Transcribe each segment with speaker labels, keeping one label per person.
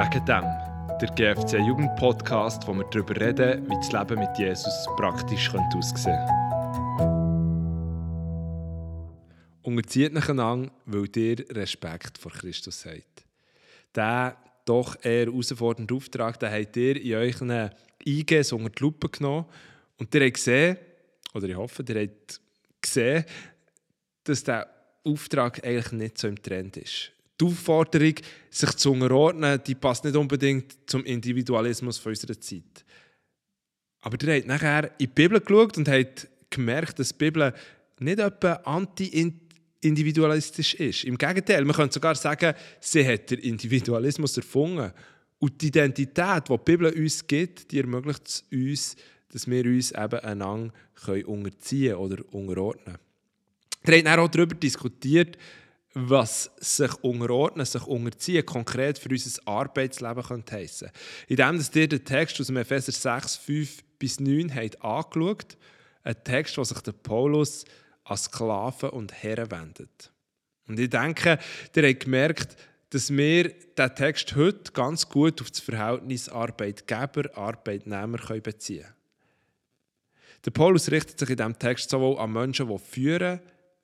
Speaker 1: Wegen dem, der GFC Jugend Podcast, wo wir darüber reden, wie das Leben mit Jesus praktisch aussehen könnte. Unterzieht euch einander, weil ihr Respekt vor Christus habt. Der doch eher herausfordernde Auftrag, den habt ihr in euren IGs unter die Lupe genommen und ihr habt gesehen, oder ich hoffe, ihr habt gesehen, dass der Auftrag eigentlich nicht so im Trend ist. Die Aufforderung, sich zu unterordnen, die passt nicht unbedingt zum Individualismus unserer Zeit. Aber ihr habt nachher in die Bibel geschaut und habt gemerkt, dass die Bibel nicht etwa anti-individualistisch ist. Im Gegenteil, man könnte sogar sagen, sie hat den Individualismus erfunden. Und die Identität, die die Bibel uns gibt, die ermöglicht es uns, dass wir uns eben einander unterziehen oder unterordnen können. Wir haben auch darüber diskutiert, was sich unterordnen, sich unterziehen, konkret für unser Arbeitsleben könnte heissen. Indem dass ihr den Text aus dem Epheser 6, 5 bis 9 habt angeschaut, ein Text, wo sich der Paulus an Sklaven und Herren wendet. Und ich denke, ihr habt gemerkt, dass wir diesen Text heute ganz gut auf das Verhältnis Arbeitgeber-Arbeitnehmer beziehen können. Der Paulus richtet sich in diesem Text sowohl an Menschen, die führen,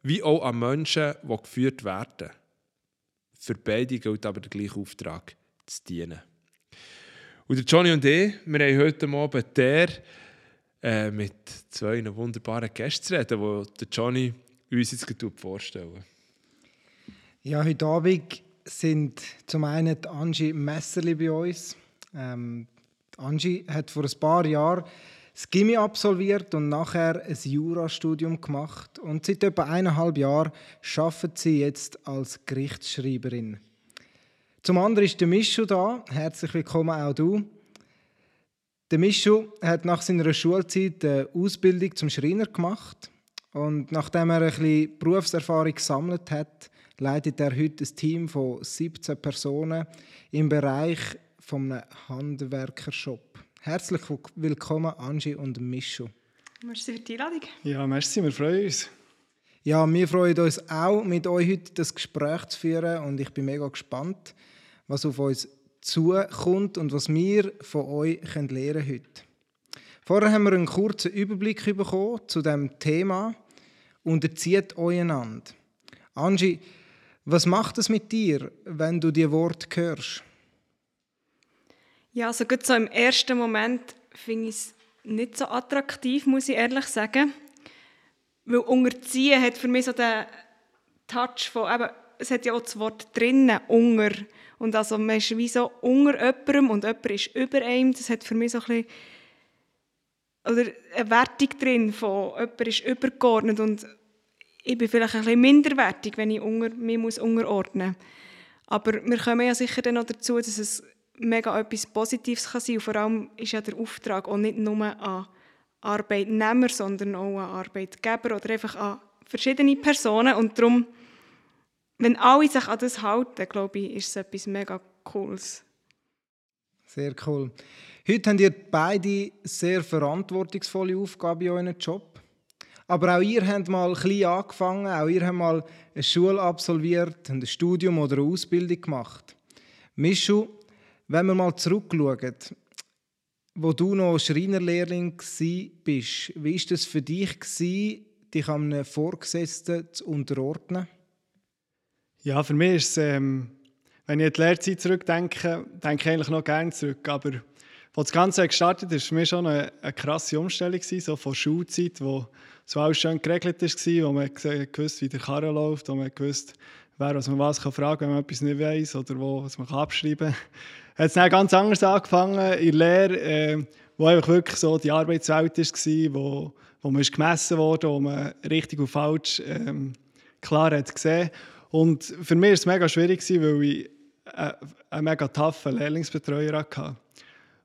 Speaker 1: wie auch an Menschen, die geführt werden. Für beide gilt aber der gleiche Auftrag, zu dienen. Und Johnny und ich, wir haben heute Abend der äh, mit zwei wunderbaren Gästen zu reden, die Johnny uns jetzt vorstellen
Speaker 2: Ja, heute Abend sind zum einen die Angie Messerli bei uns. Ähm, Angie hat vor ein paar Jahren das Gimmi absolviert und nachher ein Jurastudium gemacht. Und seit etwa eineinhalb Jahren arbeitet sie jetzt als Gerichtsschreiberin. Zum anderen ist der Mischu da. Herzlich willkommen auch du. Der Mischu hat nach seiner Schulzeit eine Ausbildung zum Schreiner gemacht. Und nachdem er ein bisschen Berufserfahrung gesammelt hat, leitet er heute ein Team von 17 Personen im Bereich eines Handwerkershop. Herzlich willkommen, Angie und Mischu.
Speaker 3: Merci für die Einladung.
Speaker 4: Ja, merci, wir freuen uns.
Speaker 2: Ja, wir freuen uns auch, mit euch heute das Gespräch zu führen und ich bin mega gespannt, was auf uns zukommt und was wir von euch lernen können heute. Vorher haben wir einen kurzen Überblick bekommen zu dem Thema «Unterzieht euch einander». Angie, was macht es mit dir, wenn du die Worte hörst?
Speaker 3: Ja, also gut so im ersten Moment finde ich es nicht so attraktiv, muss ich ehrlich sagen. Weil unterziehen hat für mich so den Touch von, eben, es hat ja auch das Wort drinnen, Unger. Und also man ist wie so unter jemandem und jemand ist über einem. Das hat für mich so ein bisschen, oder eine Wertung drin von, jemand ist übergeordnet und ich bin vielleicht ein bisschen minderwertig, wenn ich unter, mich muss unterordnen muss. Aber wir kommen ja sicher dann noch dazu, dass es mega etwas Positives kann sein. Und vor allem ist ja der Auftrag auch nicht nur an Arbeitnehmer, sondern auch an Arbeitgeber oder einfach an verschiedene Personen. Und darum, wenn alle sich an das halten, glaube ich, ist es etwas mega Cooles.
Speaker 2: Sehr cool. Heute habt ihr beide sehr verantwortungsvolle Aufgaben in eurem Job. Aber auch ihr habt mal klein angefangen, auch ihr habt mal eine Schule absolviert, ein Studium oder eine Ausbildung gemacht. Mischu, wenn wir mal zurückschauen, wo du noch Schreinerlehrling bist, wie war das für dich, dich einem Vorgesetzten zu unterordnen?
Speaker 4: Ja, für mich ist es, ähm, wenn ich an die Lehrzeit zurückdenke, denke ich eigentlich noch gerne zurück. Aber als das Ganze gestartet ist, war für mich schon eine, eine krasse Umstellung, so von Schulzeit, wo so alles schön geregelt war, wo man gewusst, wie der Karren läuft, wo man gewusst, wer was man was kann fragen kann, wenn man etwas nicht weiß oder wo, was man abschreiben kann hat es dann ganz anders angefangen in der Lehre, äh, wo einfach wirklich so die Arbeitswelt war, wo, wo man ist gemessen wurde, wo man richtig und falsch ähm, klar hat gesehen. Und für mich war es mega schwierig, weil ich äh, einen mega toughen Lehrlingsbetreuer hatte.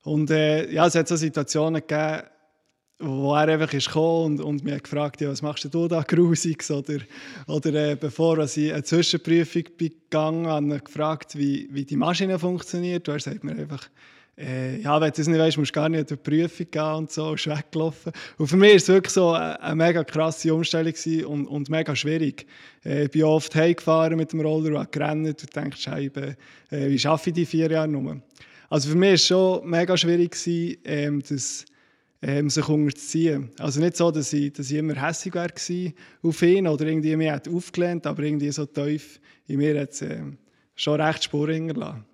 Speaker 4: Und äh, ja, es hat so Situationen gegeben, wo er einfach ist und, und mich gefragt ja, was machst du da Grusiges? Oder, oder äh, bevor ich eine Zwischenprüfung begangen habe, gefragt, wie, wie die Maschine funktioniert. Und er sagt mir einfach, äh, ja, wenn du es nicht weißt, musst du gar nicht an die Prüfung gehen und so, ist weggelaufen. Und für mich war es wirklich so eine, eine mega krasse Umstellung und, und mega schwierig. Äh, ich bin oft heimgefahren mit dem Roller und gerannt und denkst, Scheibe, äh, wie schaffe ich die vier Jahre nur? Also für mich war es schon mega schwierig, ähm, das, ähm, sich unterzuziehen. Also nicht so, dass ich, dass ich immer hässlich war auf ihn oder irgendwie mich aufgelehnt aber irgendwie so tief in mir hat es äh, schon recht Spuren hinterlassen.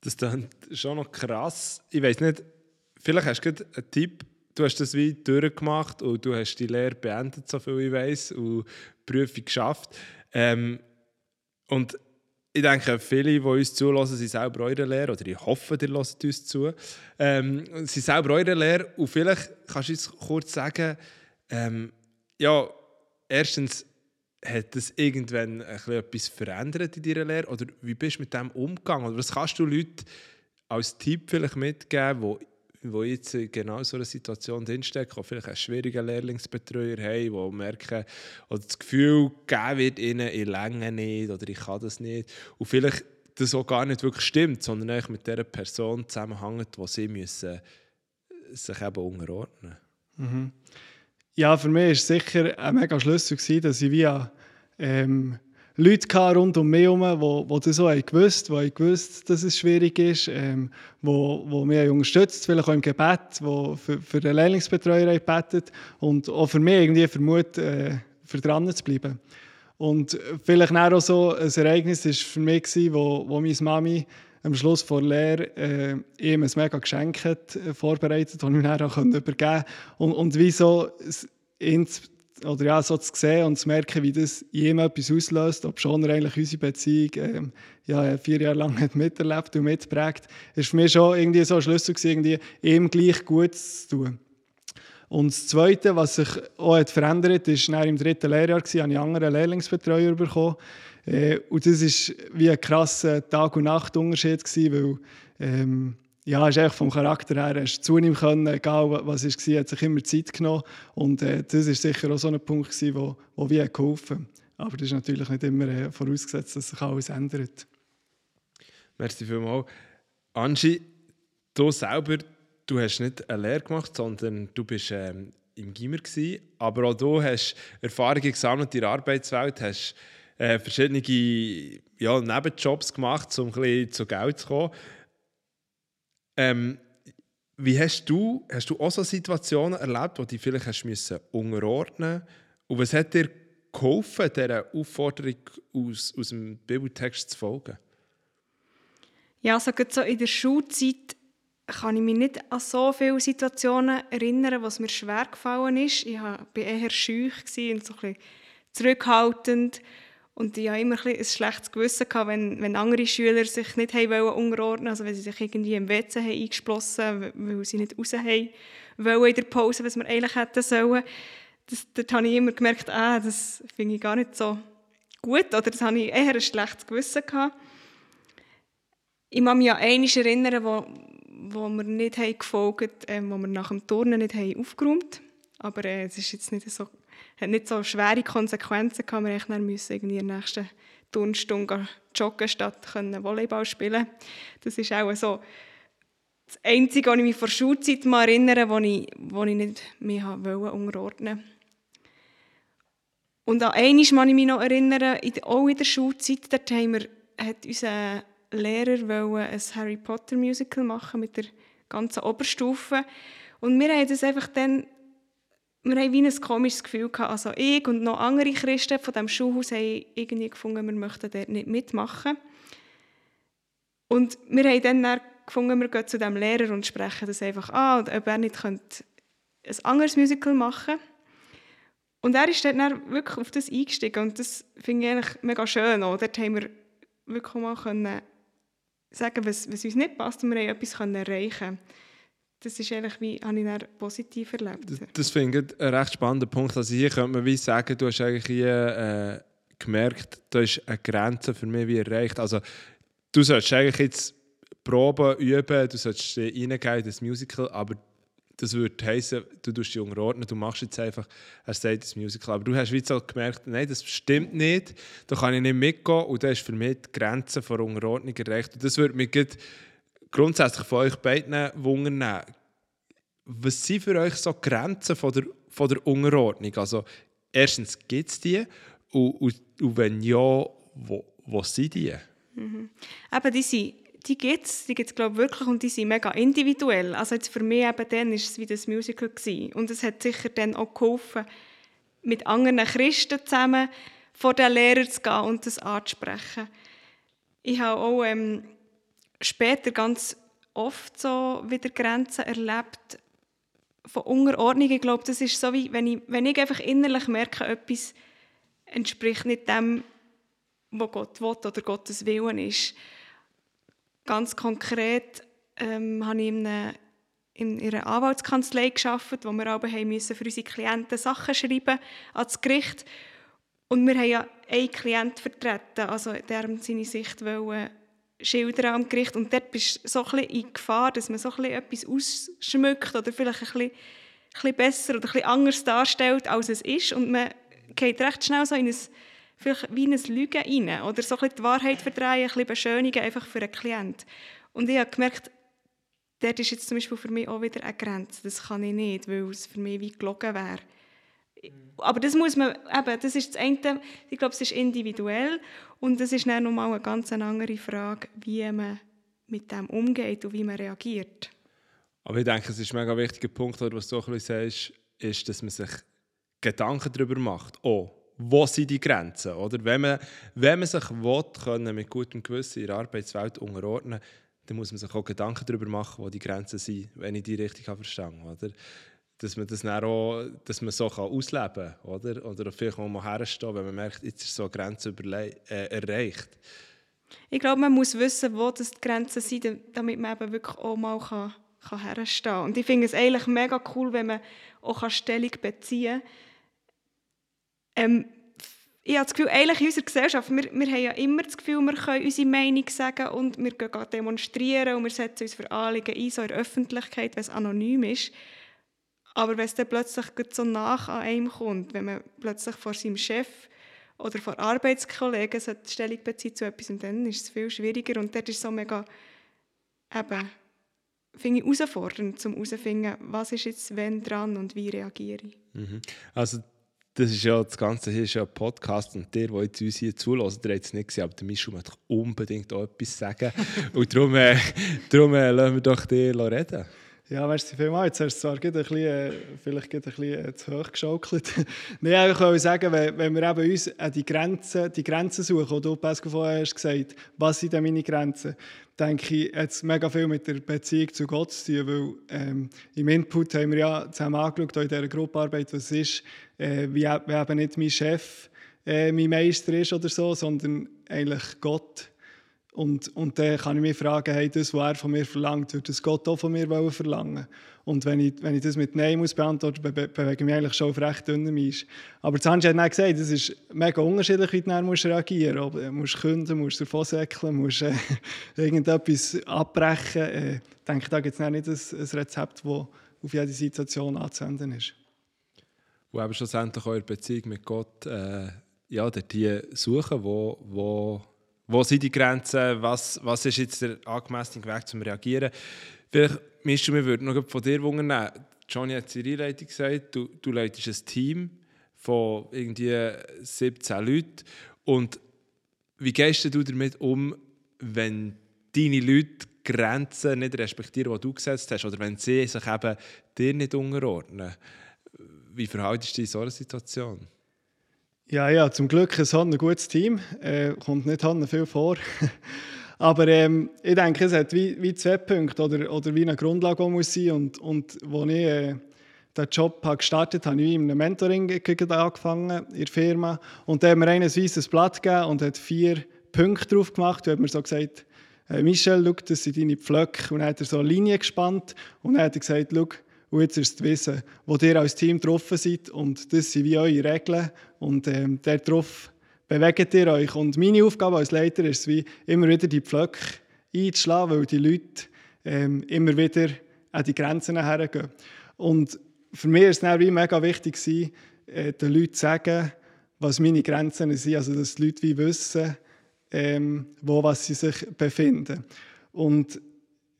Speaker 1: Das ist schon noch krass. Ich weiß nicht, vielleicht hast du einen Tipp. Du hast das wie durchgemacht und du hast die Lehre beendet, so viel ich weiß, und die Prüfung geschafft. Ähm, und ich denke, viele, die uns zulassen, sind selber eure Lehre, oder ich hoffe, ihr hört uns zu, ähm, sind selber eure Lehre. Und vielleicht kannst du uns kurz sagen, ähm, ja, erstens, hat das irgendwann etwas verändert in deiner Lehre? Oder wie bist du mit dem umgegangen? Oder was kannst du Leuten als Tipp vielleicht mitgeben, wo, wo jetzt genau so eine Situation drinstecken, die vielleicht einen schwierigen Lehrlingsbetreuer haben, die merken oder das Gefühl gegeben wird ihnen, ich länge nicht oder ich kann das nicht. Und vielleicht das auch gar nicht wirklich stimmt, sondern eigentlich mit der Person zusammenhängt, wo sie müssen sich eben unterordnen
Speaker 4: mhm. Ja, für mich war es sicher ein mega Schlüssel, dass ich via ähm, Leute rund um mich herum, die, die das auch gewusst haben, die gewusst dass es schwierig ist, ähm, wo, wo mich unterstützt, vielleicht auch im Gebet, die für, für den Lehrlingsbetreuer gebetet und auch für mich irgendwie vermutet, äh, für dran zu bleiben. Und vielleicht auch so ein Ereignis war für mich, gewesen, wo, wo meine Mami am Schluss vor Lehre äh, ihm ein mega Geschenk hat, äh, vorbereitet, das ich mir dann auch übergeben konnte. Und, und wie so ihn oder ja, so zu sehen und zu merken, wie das ihm etwas auslöst, ob schon er eigentlich unsere Beziehung ähm, ja, vier Jahre lang hat miterlebt und mitprägt, ist für mich schon irgendwie so ein Schlüssel gewesen, irgendwie ihm gleich gut zu tun. Und das Zweite, was sich auch hat verändert hat, nach im dritten Lehrjahr, gewesen, habe ich anderen Lehrlingsbetreuer bekommen, äh, und das war wie ein krasser Tag- und Nachtunterschied, weil ähm, ja, ist echt vom Charakter her hast zu ihm können, egal was es war, hat sich immer Zeit genommen. Und äh, das war sicher auch so ein Punkt, der wo, wo wie geholfen Aber das ist natürlich nicht immer äh, vorausgesetzt, dass sich alles ändert.
Speaker 1: Merci vielmals. Angie, du selber, du hast nicht eine Lehre gemacht, sondern du bist ähm, im Gimmer aber auch du hast Erfahrungen gesammelt in der Arbeitswelt, hast äh, verschiedene ja, Nebenjobs gemacht, um ein bisschen zu Geld zu kommen. Ähm, wie hast du, hast du auch so Situationen erlebt, wo du vielleicht hast müssen unterordnen Und was hat dir geholfen, dieser Aufforderung aus, aus dem Bibeltext zu folgen?
Speaker 3: Ja, also so in der Schulzeit kann ich mich nicht an so viele Situationen erinnern, was mir schwer gefallen ist. Ich war eher schüch und so ein bisschen zurückhaltend. Und ich hatte immer ein, ein schlechtes Gewissen, wenn, wenn andere Schüler sich nicht haben unterordnen also wenn sie sich irgendwie im WC haben eingeschlossen weil sie nicht raus haben wollen in der Pause, was wir eigentlich hätten sollen. Das, dort habe ich immer gemerkt, ah, das finde ich gar nicht so gut, oder das habe ich eher ein schlechtes Gewissen gehabt. Ich kann mich an eines erinnern, wo, wo wir nicht haben gefolgt haben, äh, wo wir nach dem Turnen nicht haben aufgeräumt haben. Aber äh, es ist jetzt nicht so hat nicht so schwere Konsequenzen gehabt. Wir dann müssen irgendwie in der nächsten Turnstunde joggen statt Volleyball spielen. Das ist auch so das Einzige, was ich mich vor Schulzeit mal erinnere, wo ich, wo ich nicht mehr unterordnen wollte. Und an eines kann ich mich noch erinnern, auch in der Schulzeit, dort haben wir, hat unser Lehrer ein Harry Potter Musical machen mit der ganzen Oberstufe. Und wir haben das einfach dann wir wie ein komisches Gefühl gehabt. Also ich und noch andere Christen von diesem Schulhaus haben irgendwie gefunden, wir möchten dort nicht mitmachen. Und wir haben dann gefunden, wir gehen zu dem Lehrer und sprechen das einfach an, und ob er nicht ein anderes Musical machen könnte. Und er ist dann wirklich auf das eingestiegen und das finde ich eigentlich mega schön. Auch. Dort haben wir wirklich mal können sagen, was, was uns nicht passt und wir haben etwas erreichen können das ist eigentlich wie, habe ich dann positiv erlebt.
Speaker 1: Das, das finde ich ein recht spannender Punkt. Also hier könnte man wie sagen, du hast eigentlich hier äh, gemerkt, da ist eine Grenze für mich wie erreicht. Also du sollst eigentlich jetzt Proben üben, du sollst reingehen in das Musical, aber das würde heißen, du tust dich unterordnen, du machst jetzt einfach, er sagt das Musical. Aber du hast wie so gemerkt, nein, das stimmt nicht, da kann ich nicht mitgehen und da ist für mich die Grenze von Unterordnung erreicht. Und das würde mich grundsätzlich von euch beiden wundern, was sind für euch so Grenzen von der, von der Unterordnung? Also erstens, gibt es die? Und, und, und, wenn ja, wo, wo sind die?
Speaker 3: Mhm. Eben, die sind die gibt es, die gibt's, glaube wirklich und die sind mega individuell. Also jetzt für mich eben dann ist es wie das Musical gewesen. und es hat sicher dann auch geholfen, mit anderen Christen zusammen vor den Lehrer zu gehen und das anzusprechen. Ich habe auch ähm, später ganz oft so wieder Grenzen erlebt von Unterordnung. Ich glaube, das ist so wie, wenn ich, wenn ich einfach innerlich merke, etwas entspricht nicht dem, was Gott will oder Gottes Willen ist. Ganz konkret ähm, habe ich in, eine, in einer Anwaltskanzlei geschafft, wo wir aber müssen für unsere Klienten Sachen schreiben ans Gericht. Und wir haben ja einen Klienten vertreten, also der seine Sicht wollen schildern am Gericht. Und dort bist du so ein in Gefahr, dass man so etwas ausschmückt oder vielleicht ein bisschen, ein besser oder ein anders darstellt, als es ist. Und man geht recht schnell so in ein vielleicht wie ein Lügen rein oder so ein die Wahrheit verdrehen, ein beschönigen, einfach für einen Klienten. Und ich habe gemerkt, dort ist jetzt zum Beispiel für mich auch wieder eine Grenze. Das kann ich nicht, weil es für mich wie gelogen wäre. Aber das muss man, eben, das ist das eine, ich glaube, es ist individuell und das ist dann nochmal eine ganz andere Frage, wie man mit dem umgeht und wie man reagiert.
Speaker 1: Aber ich denke, es ist ein mega wichtiger Punkt, was du auch ein bisschen sagst, ist, dass man sich Gedanken darüber macht. Oh, wo sind die Grenzen? Oder? Wenn, man, wenn man sich will, können mit gutem Gewissen in der Arbeitswelt unterordnen dann muss man sich auch Gedanken darüber machen, wo die Grenzen sind, wenn ich die richtig verstanden habe. Dass man das dann auch, dass man so kann ausleben kann. Oder, oder vielleicht auch mal herstehen, wenn man merkt, jetzt ist so eine Grenze äh, erreicht.
Speaker 3: Ich glaube, man muss wissen, wo das die Grenzen sind, damit man eben wirklich auch mal kann, kann herstehen kann. Und ich finde es eigentlich mega cool, wenn man auch Stellung beziehen kann ähm, ich habe das Gefühl, eigentlich in unserer Gesellschaft, wir, wir haben ja immer das Gefühl, wir können unsere Meinung sagen und wir gehen demonstrieren und wir setzen uns für Anliegen ein, so in der Öffentlichkeit, wenn es anonym ist. Aber wenn es dann plötzlich so nach an einem kommt, wenn man plötzlich vor seinem Chef oder vor Arbeitskollegen so Stellung bezieht zu etwas, dann ist es viel schwieriger und dort ist es so mega, eben, finde ich herausfordernd, um herauszufinden, was ist jetzt wenn dran und wie reagiere ich.
Speaker 1: Mhm. Also das ist ja das Ganze hier ist ja ein Podcast und der, der jetzt uns hier zulässt, der hat es nicht gesehen, aber der Mischung möchte unbedingt auch etwas sagen. und darum, äh, darum äh, lassen wir doch dir reden.
Speaker 4: Ja, merci vielmals. Jetzt hast du zwar ein bisschen, äh, vielleicht ein bisschen äh, zu hoch geschaukelt. Nein, ich wollte sagen, wenn, wir eben uns die Grenzen, die Grenzen suchen, und du, Pascal, vorher hast gesagt, was sind denn meine Grenzen, denke ich, es mega viel mit der Beziehung zu Gott zu tun, weil ähm, im Input haben wir ja zusammen angeschaut, in dieser Gruppenarbeit, was ist, äh, wie, wie eben nicht mein Chef äh, mein Meister ist oder so, sondern eigentlich Gott und, und dann kann ich mich fragen, hey, das, was er von mir verlangt, würde das Gott auch von mir verlangen Und wenn ich, wenn ich das mit Nein muss beantworten, be bewege ich mich eigentlich schon auf recht dünnem Eis. Aber Sanji hat dann gesagt, es ist mega unterschiedlich, wie du dann musst reagieren musst. Du musst künden, musst davon säckeln, musst äh, irgendetwas abbrechen. Äh, ich denke, da gibt es nicht ein, ein Rezept, das auf jede Situation anzuwenden ist.
Speaker 1: Wo eben schlussendlich eure Beziehung mit Gott äh, ja, die suchen, wo, wo wo sind die Grenzen? Was, was ist jetzt der angemessene Weg zum Reagieren? Vielleicht, Mischu, wir würden noch von dir wundern. Johnny hat in der Einleitung gesagt, du, du leitest ein Team von irgendwie 17 Leuten. Und wie gehst du damit um, wenn deine Leute Grenzen nicht respektieren, die du gesetzt hast, oder wenn sie sich eben dir nicht unterordnen? Wie verhaltest du dich in so einer Situation?
Speaker 4: Ja, ja, zum Glück ist ein gutes Team. Äh, kommt nicht viel vor. Aber ähm, ich denke, es hat wie, wie zwei Punkte oder, oder wie eine Grundlage muss sein. Und, und als ich äh, den Job habe gestartet habe, habe ich in einem Mentoring angefangen in der Firma. Und da haben wir ein weißes Blatt gegeben und hat vier Punkte drauf gemacht. Da hat mir so gesagt, äh, Michel, schau, das sind deine Pflöcke. Und dann hat er so eine Linie gespannt und dann hat er gesagt, schau, und jetzt ist es Wissen, wo ihr als Team getroffen seid. Und das sind wie eure Regeln. Und ähm, darauf bewegt ihr euch. Und meine Aufgabe als Leiter ist es, wie immer wieder die Pflöcke einzuschlagen, weil die Leute ähm, immer wieder an die Grenzen hergehen. Und für mich war es wie mega wichtig, gewesen, äh, den Leuten zu sagen, was meine Grenzen sind. Also, dass die Leute wie wissen, ähm, wo was sie sich befinden. Und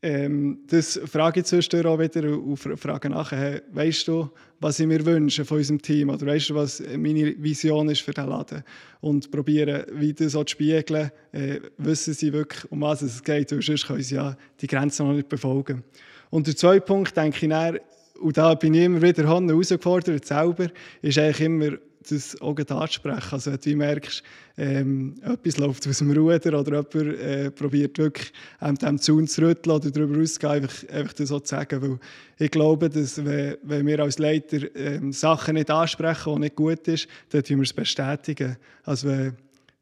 Speaker 4: ähm, das frage ich zwischendurch auch wieder und frage nachher, weißt du, was ich mir wünsche von unserem Team? Oder weißt du, was meine Vision ist für den Laden? Und probieren, wie das so zu spiegeln, äh, wissen sie wirklich, um was es geht, weil sonst können sie ja die Grenzen noch nicht befolgen. Und der zweite Punkt, denke ich, dann, und da bin ich immer wieder herausgefordert selber, ist eigentlich immer das auch ansprechen. Also wenn du merkst, ähm, etwas läuft aus dem Ruder oder jemand äh, wirklich ähm, dem Zaun zu rütteln oder darüber auszugehen, einfach, einfach das so zu sagen. Weil ich glaube, dass wenn, wenn wir als Leiter ähm, Sachen nicht ansprechen, die nicht gut sind, dann tun wir es bestätigen. Also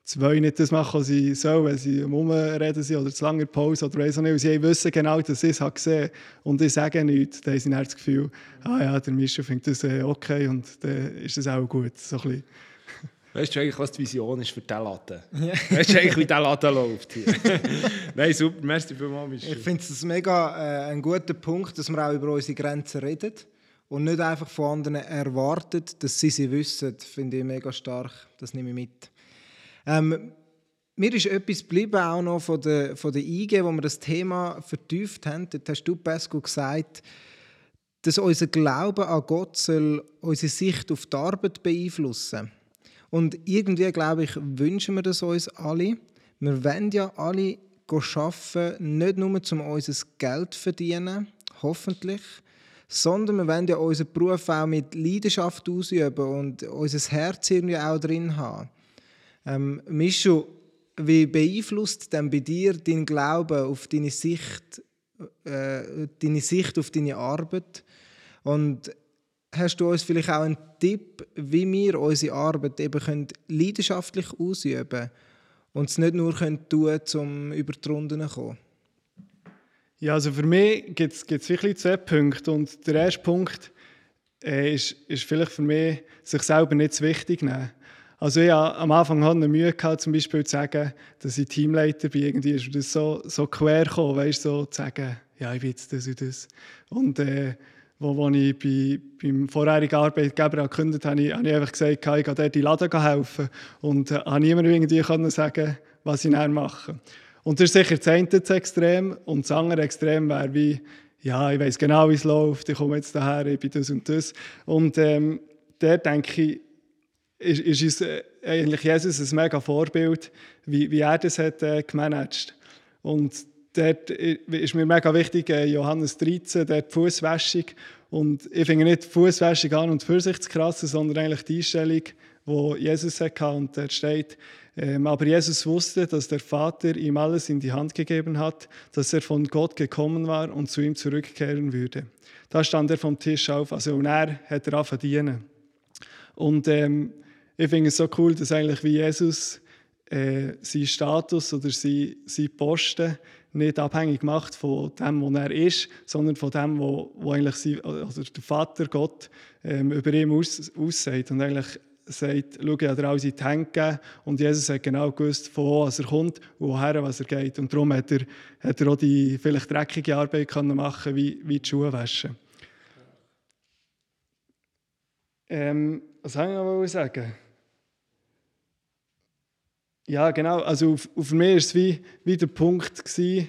Speaker 4: zwei nicht das machen, was sie sollen, wenn sie am Umreden sind oder zu lange Pause oder weiss auch nicht. Und sie wissen genau, dass ich es habe gesehen und ich sage nichts. Dann haben sie das Gefühl, ah ja, der Mischa findet das äh, okay und dann ist das auch gut. So ein
Speaker 1: Weißt du eigentlich, was die Vision ist für diesen Laden? Ja. Weißt du eigentlich, wie dieser Laden läuft hier? Nein, super, merci vielmals. Mischa.
Speaker 2: Ich finde es mega äh, ein guter Punkt, dass wir auch über unsere Grenzen reden und nicht einfach von anderen erwartet, dass sie sie wissen. Finde ich mega stark. Das nehme ich mit. Ähm, mir ist etwas geblieben, auch noch von der, von der IG, wo wir das Thema vertieft haben. Dort hast du, Pascal, gesagt, dass unser Glaube an Gott soll unsere Sicht auf die Arbeit beeinflussen Und irgendwie, glaube ich, wünschen wir das uns alle. Wir wollen ja alle arbeiten, nicht nur um unser Geld zu verdienen, hoffentlich, sondern wir wollen ja unseren Beruf auch mit Leidenschaft ausüben und unser Herz irgendwie auch drin haben. Ähm, Mischu, wie beeinflusst denn bei dir dein Glaube auf deine Sicht, äh, deine Sicht auf deine Arbeit? Und hast du uns vielleicht auch einen Tipp, wie wir unsere Arbeit eben können leidenschaftlich ausüben können und es nicht nur können tun um über die Runden zu kommen?
Speaker 4: Ja, also für mich gibt es wirklich zwei Punkte. Und der erste Punkt äh, ist, ist vielleicht für mich, sich selber nicht zu wichtig nehmen. Also ich hatte am Anfang eine Mühe, gehabt, zum Beispiel zu sagen, dass ich Teamleiter bin. Irgendwie ist das so, so quer gekommen, weißt, so zu sagen, ja, ich will jetzt das und das. Und äh, wo, wo ich bei, beim vorherigen Arbeitgeber gekündigt habe, habe ich, einfach gesagt, ich gehe dort die Laden helfen. Und äh, habe niemand irgendwie können sagen, was ich dann mache. Und das ist sicher das eine Extrem. Und das andere Extrem wäre wie, ja, ich weiß genau, wie es läuft, ich komme jetzt daher, ich bin das und das. Und ähm, der denke ich, ist, ist uns äh, eigentlich Jesus ein mega Vorbild, wie, wie er das hat äh, gemanagt. Und dort ist mir mega wichtig, äh, Johannes 13, der Fußwäschung. Und ich finde nicht die Fußwäschung an und für sich zu krass, sondern eigentlich die Einstellung, die Jesus hatte. Und dort steht, ähm, aber Jesus wusste, dass der Vater ihm alles in die Hand gegeben hat, dass er von Gott gekommen war und zu ihm zurückkehren würde. Da stand er vom Tisch auf, also und er hat er angefangen Und ähm, ich finde es so cool, dass eigentlich wie Jesus äh, seinen Status oder sein Posten nicht abhängig macht von dem, wo er ist, sondern von dem, wo, wo eigentlich sein, also der Vater Gott ähm, über ihm aus, aussagt und eigentlich sagt, schau, ich habe dir alles in die Hände und Jesus hat genau gewusst, von wo er kommt und woher was er geht und darum hat er, hat er auch die vielleicht dreckige Arbeit können machen wie, wie die Schuhe waschen. Ähm, was soll ich noch sagen? Ja, genau. Also auf mich war es wie, wie der Punkt, gewesen,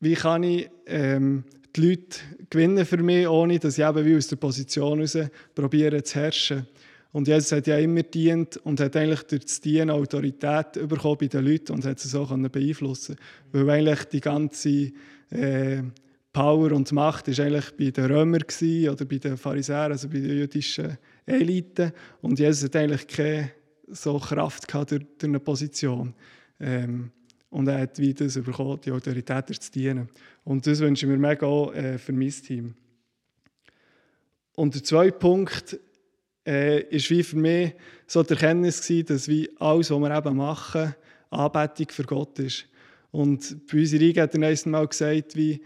Speaker 4: wie kann ich ähm, die Leute gewinnen für mich, ohne dass ich eben wie aus der Position heraus probiere zu herrschen. Und Jesus hat ja immer dient und hat eigentlich durch das Dienen Autorität bekommen bei den Leuten und hat sie so beeinflussen Weil eigentlich die ganze äh, Power und Macht ist eigentlich bei den Römern oder bei den Pharisäern, also bei den jüdischen Eliten. Und Jesus hat eigentlich keine so Kraft gehabt durch, durch eine Position. Ähm, und er hat wie das bekommen, die Autorität zu dienen. Und das wünsche ich mir mega auch äh, für mein Team. Und der zweite Punkt äh, ist wie für mich so die Erkenntnis gewesen, dass wie alles, was wir eben machen, Anbetung für Gott ist. Und bei uns in Riga hat er Mal gesagt, wie,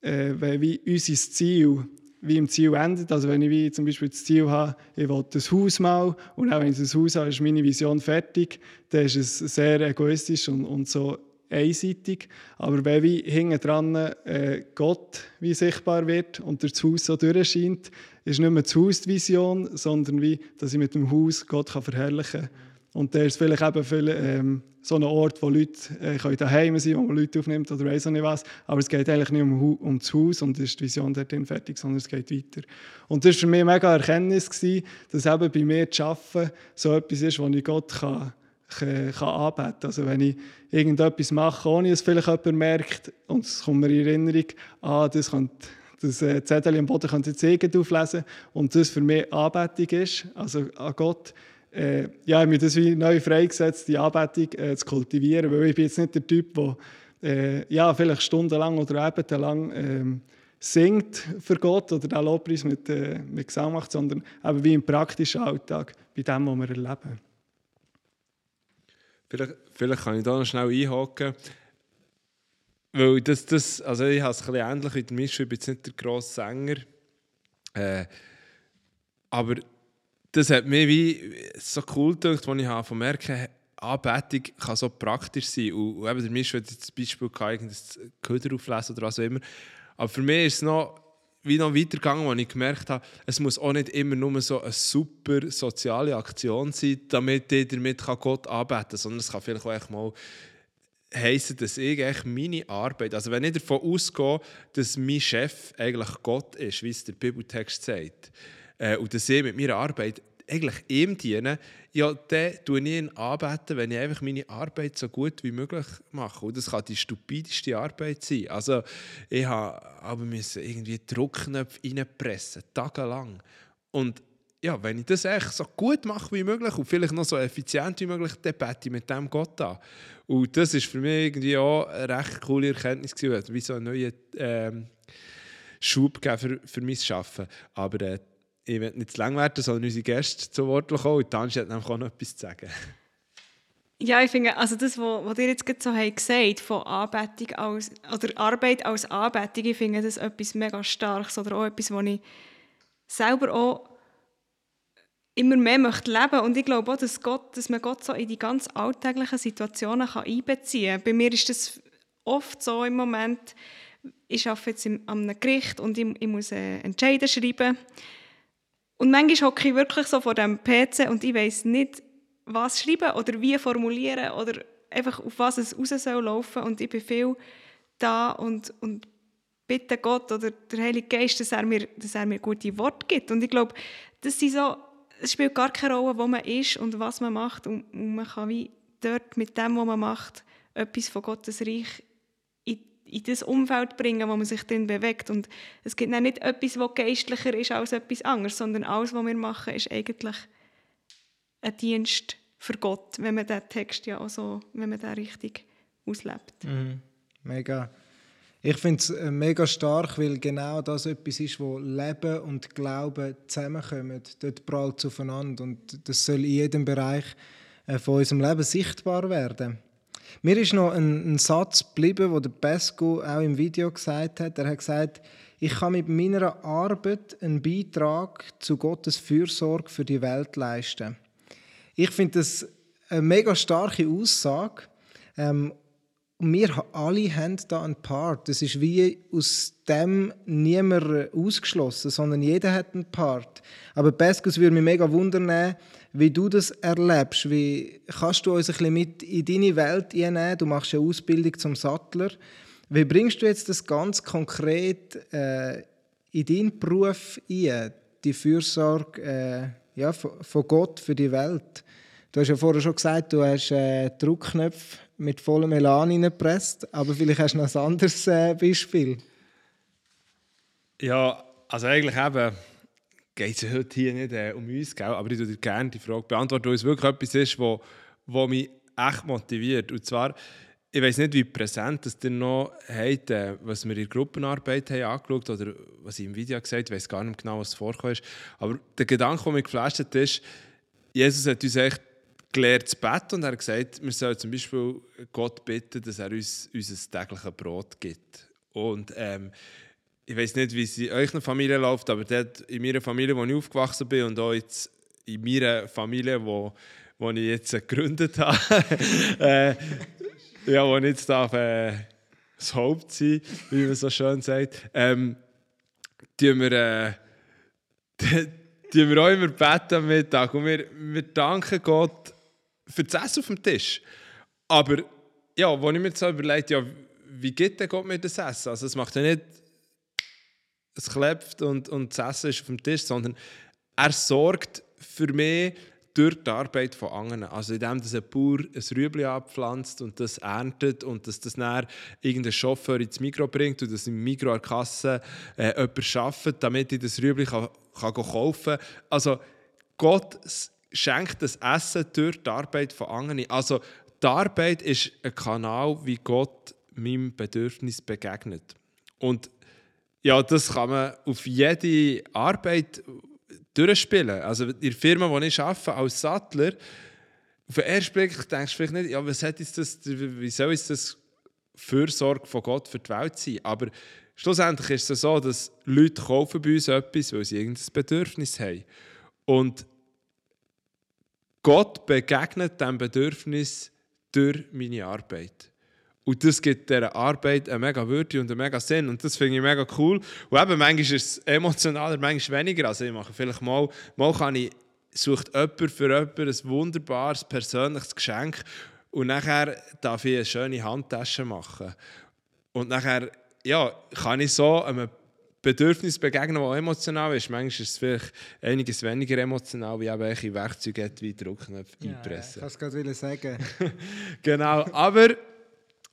Speaker 4: äh, wie unser Ziel wie im Ziel endet. Also wenn ich wie zum Beispiel das Ziel habe, ich will das Haus mal und auch wenn ich das Haus habe, ist meine Vision fertig, dann ist es sehr egoistisch und, und so einseitig. Aber wenn wie hinten dran äh, Gott wie sichtbar wird und das Haus so durchscheint, ist nicht mehr das Haus die Vision, sondern wie, dass ich mit dem Haus Gott kann verherrlichen kann. Und der ist vielleicht eben viel, ähm, so ein Ort, wo Leute äh, können daheim sein wo man Leute aufnimmt oder weiß auch nicht was. Aber es geht eigentlich nicht um, um das Haus und ist die Vision dorthin fertig, sondern es geht weiter. Und das war für mich mega Erkenntnis, gewesen, dass eben bei mir das Arbeiten so etwas ist, wo ich Gott kann, kann, kann anbeten kann. Also wenn ich irgendetwas mache, ohne dass vielleicht jemand merkt, und es kommt mir in Erinnerung, ah, das könnte das äh, Zettel am Boden könnt ihr jetzt auflesen und das für mich Anbetung ist, also an Gott, äh, ja, mir das wie neu freigesetzt, die Anbetung äh, zu kultivieren, weil ich bin jetzt nicht der Typ, der äh, ja, vielleicht stundenlang oder abendelang ähm, singt für Gott oder den Lobpreis mit, äh, mit Gesang macht, sondern eben wie im praktischen Alltag, bei dem, was wir erleben.
Speaker 1: Vielleicht, vielleicht kann ich da noch schnell einhaken. Weil das, das, also ich habe es ein ähnlich wie der Mischung, ich bin jetzt nicht der grosse Sänger. Äh, aber das hat mir wie so cool gedacht, als ich habe merke, Anbetung kann so praktisch sein. Und, und eben der hat jetzt das Beispiel das Köder auflesen oder was auch immer. Aber für mich ist es noch wie noch weitergegangen, als ich gemerkt habe, es muss auch nicht immer nur so eine super soziale Aktion sein, damit ich damit Gott anbeten kann, sondern es kann vielleicht auch mal heissen, dass ich meine Arbeit, also wenn ich davon ausgehe, dass mein Chef eigentlich Gott ist, wie es der Bibeltext sagt, äh, und dass ich mit meiner Arbeit eigentlich ihm diene, ja, dann tue ich ihn anbeten, wenn ich einfach meine Arbeit so gut wie möglich mache. Und das kann die stupideste Arbeit sein. Also ich habe aber irgendwie Druckknöpfe reinpressen, tagelang. Und ja, wenn ich das echt so gut mache wie möglich und vielleicht noch so effizient wie möglich, dann bete ich mit dem Gott an. Und das ist für mich irgendwie auch eine recht coole Erkenntnis gewesen, wie so einen neuen ähm, Schub für, für mein Arbeiten. Aber äh, ich will nicht zu lang werden, sondern unsere Gäste zu Wort kommen. Und Tanji hat nämlich auch noch etwas zu sagen.
Speaker 3: Ja, ich finde, also das, was ihr jetzt habt gesagt von Anbetung als, oder Arbeit als Anbetung, ich finde das etwas mega Starkes oder auch etwas, was ich selber auch immer mehr möchte leben und ich glaube auch, dass, Gott, dass man Gott so in die ganz alltäglichen Situationen kann einbeziehen kann. Bei mir ist das oft so im Moment, ich arbeite jetzt einem Gericht und ich, ich muss äh, schreiben und manchmal hocke ich wirklich so vor dem PC und ich weiß nicht, was schreiben oder wie formulieren oder einfach auf was es raus soll laufen und ich bin viel da und, und bitte Gott oder der Heilige Geist, dass er mir, dass er mir gute Worte gibt und ich glaube, das sind so es spielt gar keine Rolle, wo man ist und was man macht. Und, man kann wie dort mit dem, was man macht, etwas von Gottes Reich in, das Umfeld bringen, wo man sich drin bewegt. Und es gibt nicht etwas, was geistlicher ist als etwas anderes, sondern alles, was wir machen, ist eigentlich ein Dienst für Gott, wenn man diesen Text ja auch so, wenn man den richtig auslebt.
Speaker 2: Mhm. Mega. Ich finde es äh, mega stark, weil genau das etwas ist, wo Leben und Glauben zusammenkommen. Dort prallt es aufeinander und das soll in jedem Bereich äh, von unserem Leben sichtbar werden. Mir ist noch ein, ein Satz geblieben, wo der Pesco auch im Video gesagt hat. Er hat gesagt, ich kann mit meiner Arbeit einen Beitrag zu Gottes Fürsorge für die Welt leisten. Ich finde das eine mega starke Aussage. Ähm, wir alle haben da einen Part. Das ist wie aus dem niemand ausgeschlossen, sondern jeder hat einen Part. Aber Peskus würde mich mega wundern, wie du das erlebst. Wie kannst du uns ein bisschen mit in deine Welt einnehmen? Du machst eine Ausbildung zum Sattler. Wie bringst du jetzt das ganz konkret äh, in deinen Beruf ein? Die Fürsorge äh, ja, von Gott für die Welt. Du hast ja vorher schon gesagt, du hast äh, Druckknöpfe mit vollem Elan reingepresst, aber vielleicht hast du noch ein anderes äh, Beispiel.
Speaker 1: Ja, also eigentlich eben geht es heute hier nicht äh, um uns, gell? aber ich würde gerne die Frage beantworten, weil es wirklich etwas ist, was wo, wo mich echt motiviert. Und zwar, ich weiß nicht, wie präsent das ihr noch habt, äh, was wir in der Gruppenarbeit haben angeschaut oder was ich im Video gesagt habe, ich weiß gar nicht genau, was vorkommt. Aber der Gedanke, der mich geflasht hat, ist, Jesus hat uns echt gelernt zu beten und er hat gesagt, wir sollen zum Beispiel Gott bitten, dass er uns unser tägliches Brot gibt. Und ähm, ich weiß nicht, wie es in eurer Familie läuft, aber dort in meiner Familie, wo ich aufgewachsen bin und auch jetzt in meiner Familie, wo, wo ich jetzt gegründet habe, äh, ja, wo ich jetzt darf, äh, das Haupt sein, wie man so schön sagt, ähm, tun wir, äh, tun wir auch immer beten am Mittag und wir, wir danken Gott für das Essen auf dem Tisch. Aber ja, wo ich mir so überlegt, ja, wie geht denn Gott mir das Essen? Also es macht ja nicht, es klebt und, und das Essen ist auf dem Tisch, sondern er sorgt für mich durch die Arbeit von anderen. Also indem dass ein Bauer ein Rüebli abpflanzt und das erntet und dass das dann irgendein Chauffeur ins Mikro bringt und dass im Mikro an der Kasse äh, jemand arbeitet, damit ich das Rüebli kann, kann kaufen kann. Also Gott schenkt das Essen durch die Arbeit von anderen. Also die Arbeit ist ein Kanal, wie Gott meinem Bedürfnis begegnet. Und ja, das kann man auf jede Arbeit durchspielen. Also in der Firma, wo ich arbeite, als Sattler, auf den ersten Blick denkst du vielleicht nicht, ja, was hat jetzt das, wie soll ist das Fürsorge von Gott für die Welt sein? Aber schlussendlich ist es so, dass Leute kaufen bei uns etwas, weil sie irgendein Bedürfnis haben. Und Gott begegnet diesem Bedürfnis durch meine Arbeit. Und das gibt dieser Arbeit eine mega Würde und einen mega Sinn. Und das finde ich mega cool. Und eben, manchmal ist es emotionaler, manchmal weniger. Also ich mache vielleicht mal, mal kann ich, sucht jemand für jemanden ein wunderbares, persönliches Geschenk und nachher darf ich eine schöne Handtasche machen. Und nachher, ja, kann ich so einem Bedürfnis begegnen, das emotional ist. Manchmal ist es vielleicht einiges weniger emotional, wie eben welche Werkzeuge wie Druckknöpfe
Speaker 2: ja,
Speaker 1: einpressen.
Speaker 2: Ja, ich kann es gerade sagen.
Speaker 1: genau, aber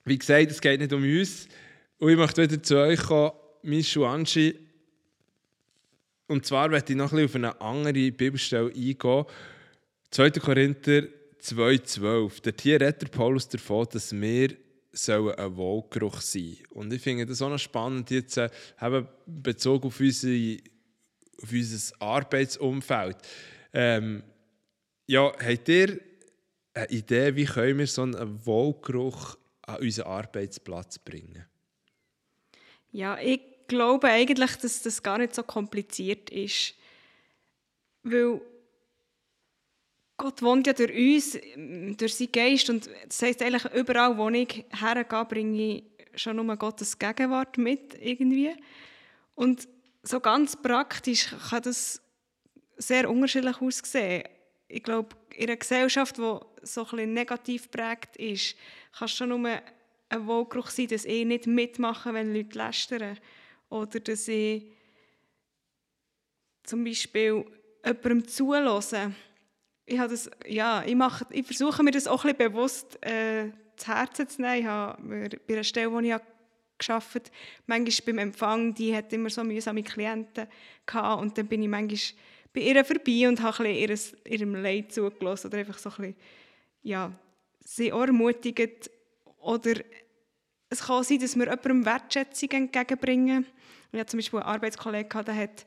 Speaker 1: wie gesagt, es geht nicht um uns. Und ich möchte wieder zu euch kommen, Mischu Anschi. Und zwar möchte ich noch ein bisschen auf eine andere Bibelstelle eingehen. 2. Korinther 2,12. Dort hier redet Paulus davon, dass wir sollen ein Wohlgeruch sein Und ich finde das auch noch spannend, jetzt äh, haben bezogen auf, unsere, auf unser Arbeitsumfeld. Ähm, ja, habt ihr eine Idee, wie können wir so einen Wohlgeruch an unseren Arbeitsplatz bringen?
Speaker 3: Ja, ich glaube eigentlich, dass das gar nicht so kompliziert ist. Weil Gott wohnt ja durch uns, durch seinen Geist. Und das heisst eigentlich, überall, wo ich hergehe, bringe ich schon nur Gottes Gegenwart mit. Irgendwie. Und so ganz praktisch kann das sehr unterschiedlich aussehen. Ich glaube, in einer Gesellschaft, die so ein negativ prägt ist, kann es schon nur ein Wohlgeruch sein, dass ich nicht mitmache, wenn Leute lästern. Oder dass ich zum Beispiel jemandem zuhöre. Ich, habe das, ja, ich, mache, ich versuche mir das auch ein bisschen bewusst äh, zu Herzen zu nehmen. Ich habe bei einer Stelle, wo ich gearbeitet habe, manchmal beim Empfang, die hat immer so mühsame Klienten gehabt und dann bin ich manchmal bei ihr vorbei und habe ein bisschen ihrem Leid zugelassen oder einfach so ein bisschen, ja, sie auch ermutigt, oder es kann sein, dass wir jemandem Wertschätzung entgegenbringen. Ich hatte zum Beispiel einen Arbeitskollegen, der hat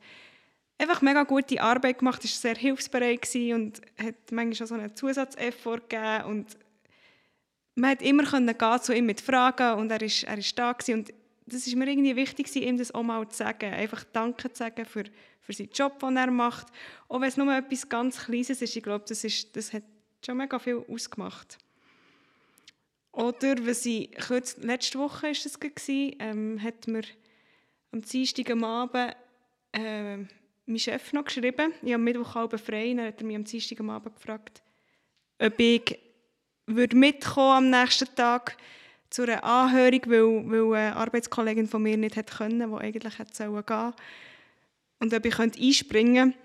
Speaker 3: einfach mega gute Arbeit gemacht, war sehr hilfsbereit und hat manchmal auch so einen Zusatzeffort gegeben. Und man hat immer gehen zu ihm mit Fragen und er ist, er ist da gewesen. Und das ist mir irgendwie wichtig, ihm das auch mal zu sagen. Einfach Danke zu sagen für, für seinen Job, den er macht. Auch wenn es nur etwas ganz Kleines ist, ich glaube, das, ist, das hat schon mega viel ausgemacht. Oder was ich kurz, letzte Woche war gewesen, ähm, hat mir am Dienstag am Abend äh, mein Chef noch geschrieben. Ich habe am Mittwoch halb frei, dann hat er mich am Dienstag am Abend gefragt, ob ich würde mitkommen am nächsten Tag zu einer Anhörung, weil, weil eine Arbeitskollegin von mir nicht hätte können, die eigentlich hätte gehen sollen. Und ob ich einspringen könnte.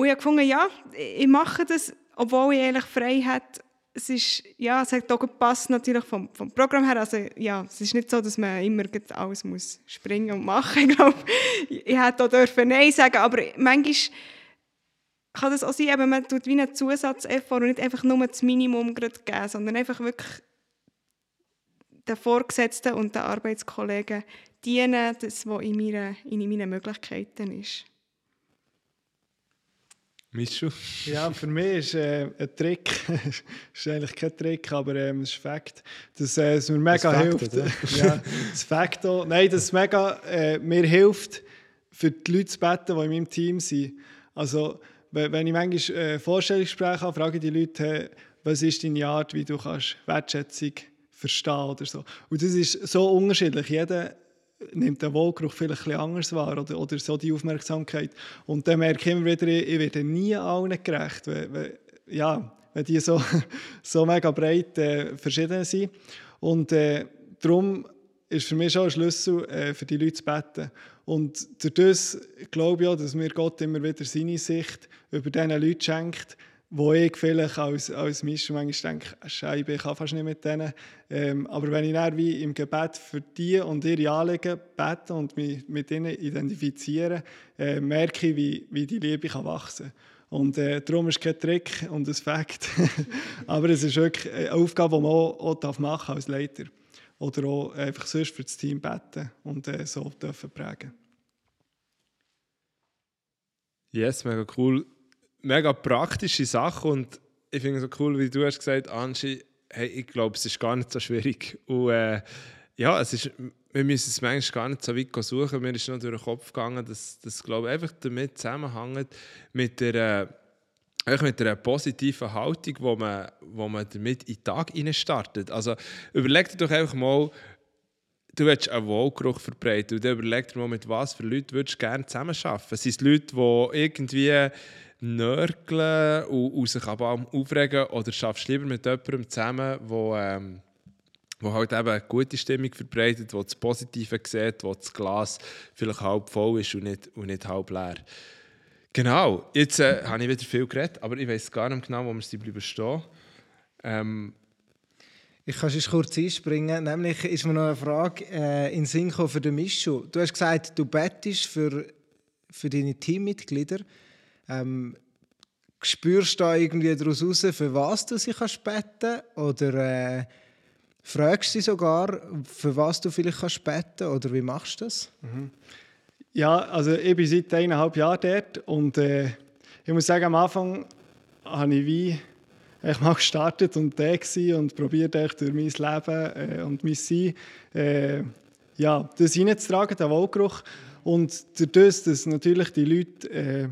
Speaker 3: Und ich habe gefunden, ja, ich mache das, obwohl ich eigentlich frei hätte es ist, ja, es hat auch gepasst natürlich vom, vom Programm her. Also ja, es ist nicht so, dass man immer alles muss springen und machen. Ich glaube, ich hätte auch dürfen Nein sagen, aber manchmal kann das auch sein, eben, man tut wie einen Zusatzeffort und nicht einfach nur das Minimum geben, sondern einfach wirklich den Vorgesetzten und den Arbeitskollegen dienen, das, was in, meiner, in meinen Möglichkeiten ist.
Speaker 1: Mischu?
Speaker 4: Ja, für mich ist äh, ein Trick, ist eigentlich kein Trick, aber ähm, es ist Fakt, dass äh, es mir mega das hilft. Fakt, ja, das Fakt auch. Nein, dass es mega äh, mir hilft, für die Leute zu beten, die in meinem Team sind. Also, wenn ich manchmal äh, Vorstellungsgespräche habe, frage ich die Leute, was ist deine Art, wie du kannst Wertschätzung verstehen oder so. Und das ist so unterschiedlich. Jeder nimmt der Wohlgeruch vielleicht ein anders wahr oder, oder so die Aufmerksamkeit. Und dann merke ich immer wieder, ich werde nie allen gerecht. Weil, weil, ja, wenn die so, so mega breit äh, verschieden sind. Und äh, darum ist für mich schon ein Schlüssel, äh, für die Leute zu beten. Und durch das glaube ich auch, dass mir Gott immer wieder seine Sicht über diese Leute schenkt, wo ich vielleicht als, als Mischer manchmal denke, Scheibe, ich kann fast nicht mit denen. Ähm, aber wenn ich dann wie im Gebet für die und ihre Anliegen bete und mich mit ihnen identifiziere, äh, merke ich, wie, wie die Liebe kann wachsen kann. Und äh, darum ist es kein Trick und ein Fakt. aber es ist wirklich eine Aufgabe, die man auch, auch machen als Leiter. Oder auch einfach sonst für das Team beten und äh, so dürfen prägen.
Speaker 1: Yes, mega cool mega praktische Sache und ich finde es so cool, wie du hast gesagt, Angie, hey, ich glaube, es ist gar nicht so schwierig. Und äh, ja, es ist, wir müssen es manchmal gar nicht so weit suchen. Mir ist noch durch den Kopf gegangen, dass das glaube einfach damit zusammenhängt mit der äh, mit einer positiven Haltung, wo man, wo man damit in den Tag startet. Also überleg dir doch einfach mal, du willst einen Wohlgeruch verbreiten und dann überleg dir mal, mit was für Leuten würdest du gerne zusammenarbeiten. Sind es Leute, die irgendwie nörgeln und, und sich aber auch aufregen oder schaffst du lieber mit jemandem zusammen, wo, ähm, wo halt eben eine gute Stimmung verbreitet, wo das Positive sieht, wo das Glas vielleicht halb voll ist und nicht, und nicht halb leer. Genau, jetzt äh, habe ich wieder viel geredet, aber ich weiß gar nicht genau, wo wir bleiben stehen. Ähm,
Speaker 2: ich kann schon kurz einspringen. Nämlich ist mir noch eine Frage äh, in Sinn für den Mischu. Du hast gesagt, du bettest für, für deine Teammitglieder. Ähm, spürst du da irgendwie daraus raus, für was du sie kannst beten Oder äh, fragst du sie sogar, für was du vielleicht kannst beten Oder wie machst du das?
Speaker 4: Mhm. Ja, also ich bin seit eineinhalb Jahren dort und äh, ich muss sagen, am Anfang habe ich wie ich mal gestartet und da und probiert durch mein Leben äh, und mein Sein äh, ja, das reinzutragen, den Wohlgeruch. Und durch das, dass natürlich die Leute äh,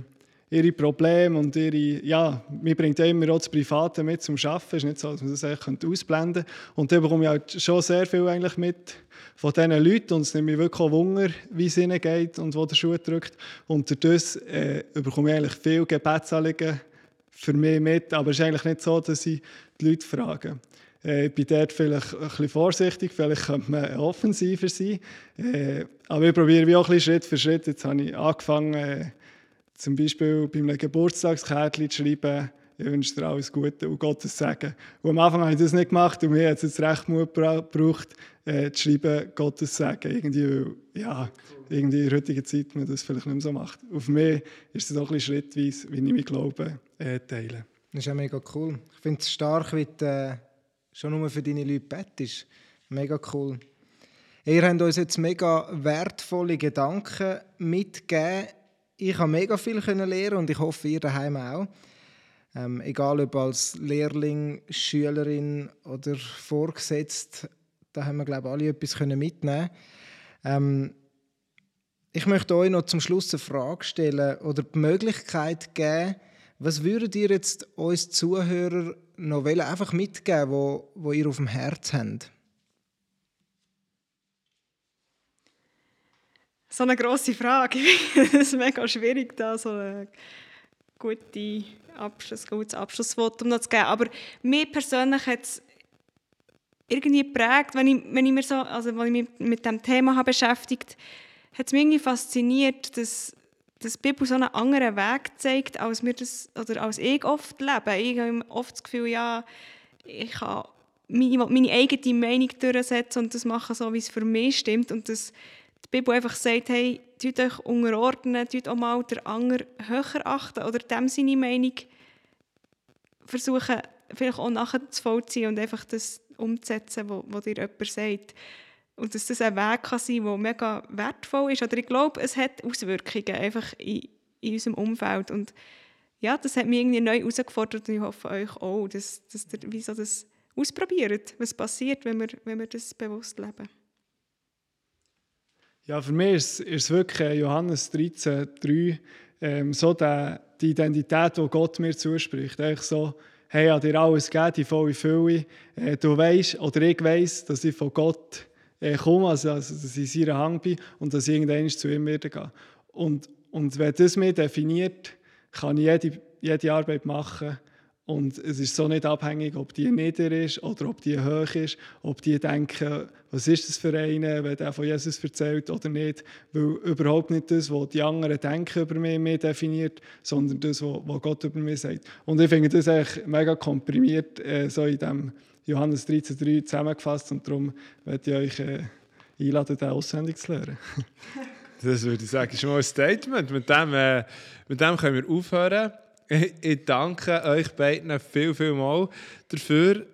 Speaker 4: ihre Probleme und ihre, ja, mir bringt immer auch das Private mit zum Arbeiten. Es ist nicht so, dass man das eigentlich ausblenden könnte. Und da bekomme ich halt schon sehr viel eigentlich mit von diesen Leuten und es nimmt mich wirklich auch Wunder, wie es ihnen geht und wo der Schuh drückt. Und durch das äh, bekomme ich eigentlich viel Gebetsanliegen für mich mit, aber es ist eigentlich nicht so, dass ich die Leute frage. Äh, ich bin dort vielleicht ein bisschen vorsichtig, vielleicht könnte man offensiver sein. Äh, aber ich probiere wie auch ein bisschen Schritt für Schritt. Jetzt habe ich angefangen, äh, zum Beispiel bei einem Geburtstagskärtchen zu schreiben, ich wünsche dir alles Gute und Gottes Segen. Und am Anfang habe ich das nicht gemacht und mir hat es jetzt recht Mut gebraucht, äh, zu schreiben, Gottes Segen. Irgendwie, ja, irgendwie in der heutigen Zeit man das vielleicht nicht mehr so macht. Auf mich ist es auch ein schrittweise, wie ich mein Glauben äh, teile.
Speaker 2: Das ist ja mega cool. Ich finde es stark, wie du äh, schon nur für deine Leute bettest. Mega cool. Ihr habt uns jetzt mega wertvolle Gedanken mitgegeben ich habe mega viel lernen und ich hoffe, ihr daheim auch. Ähm, egal ob als Lehrling, Schülerin oder vorgesetzt, da haben wir glaube ich alle etwas mitnehmen ähm, Ich möchte euch noch zum Schluss eine Frage stellen oder die Möglichkeit geben, was würdet ihr jetzt uns Zuhörer noch einfach mitgeben, wo, wo ihr auf dem Herz habt?
Speaker 3: So eine grosse Frage. es ist mega schwierig, da so ein gute Abschluss, gutes Abschlussvotum zu geben. Aber mir persönlich hat es irgendwie geprägt, wenn ich, wenn ich, mir so, also, wenn ich mich mit dem Thema habe beschäftigt hat es mich irgendwie fasziniert, dass, dass die Bibel so einen anderen Weg zeigt, als, wir das, oder als ich oft lebe. Ich habe oft das Gefühl, ja, ich kann meine, meine eigene Meinung durchsetzen und das machen, so wie es für mich stimmt. Und das die Bibel einfach sagt, hey, tut euch unterordnen, tut auch mal den anderen höher achten oder dem seine Meinung versuchen, vielleicht auch nachzuvollziehen und einfach das umzusetzen, was dir jemand sagt. Und dass das ein Weg kann sein kann, der mega wertvoll ist. Oder ich glaube, es hat Auswirkungen einfach in, in unserem Umfeld. Und ja, das hat mich irgendwie neu herausgefordert und ich hoffe euch auch, dass, dass ihr wie so das ausprobiert, was passiert, wenn wir, wenn wir das bewusst leben.
Speaker 4: Ja, für mich ist, es wirklich äh, Johannes 13, 3, ähm, so der, die Identität, die Gott mir zuspricht. Eigentlich so, hey, hat dir alles gegeben, die volle Fülle. Äh, du weißt, oder ich weiß, dass ich von Gott äh, komme, also, also, dass ich in seiner Hand bin und dass ich irgendwann zu ihm werde gehen. Und, und wenn das mich definiert, kann ich jede, jede Arbeit machen Und es ist so nicht abhängig, ob die nieder ist oder ob die hoch ist, ob die denken, was ist das für eine, wenn der von Jesus erzählt oder nicht. Weil überhaupt nicht das, was die anderen denken über mich, mehr definiert, sondern das, was Gott über mich sagt. Und ich finde das eigentlich mega komprimiert, äh, so in dem Johannes 13,3 zusammengefasst. Und darum werde ich euch äh, einladen, den auswendig zu lernen.
Speaker 1: das würde ich sagen, ist mal ein Statement. Mit dem, äh, mit dem können wir aufhören. Ich danke euch beiden viel, viel mal dafür,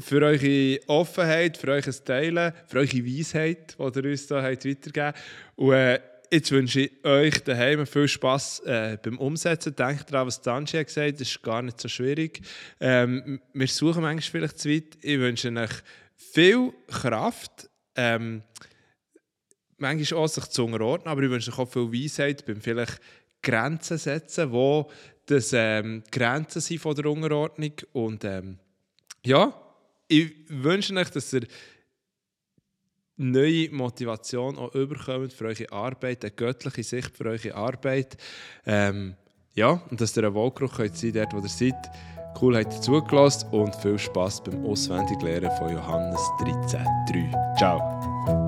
Speaker 1: für eure Offenheit, für euer Teilen, für eure Weisheit, die ihr uns hier weitergegeben. Und äh, jetzt wünsche ich euch daheim viel Spass äh, beim Umsetzen. Denkt daran, was Danji hat gesagt das ist gar nicht so schwierig. Ähm, wir suchen manchmal vielleicht zu weit. Ich wünsche euch viel Kraft. Ähm, manchmal auch sich zu unterordnen, aber ich wünsche euch auch viel Weisheit beim vielleicht Grenzen setzen, wo das ähm, Grenzen sind von der Unterordnung. Und ähm, ja, ich wünsche euch, dass ihr neue Motivation auch überkommt für eure Arbeit, eine göttliche Sicht für eure Arbeit. Ähm, ja, und dass ihr ein Wohlgeruch könnt sein dort, wo ihr seid. Cool, habt ihr zugelassen und viel Spaß beim Auswendiglernen von Johannes 13,3. Ciao.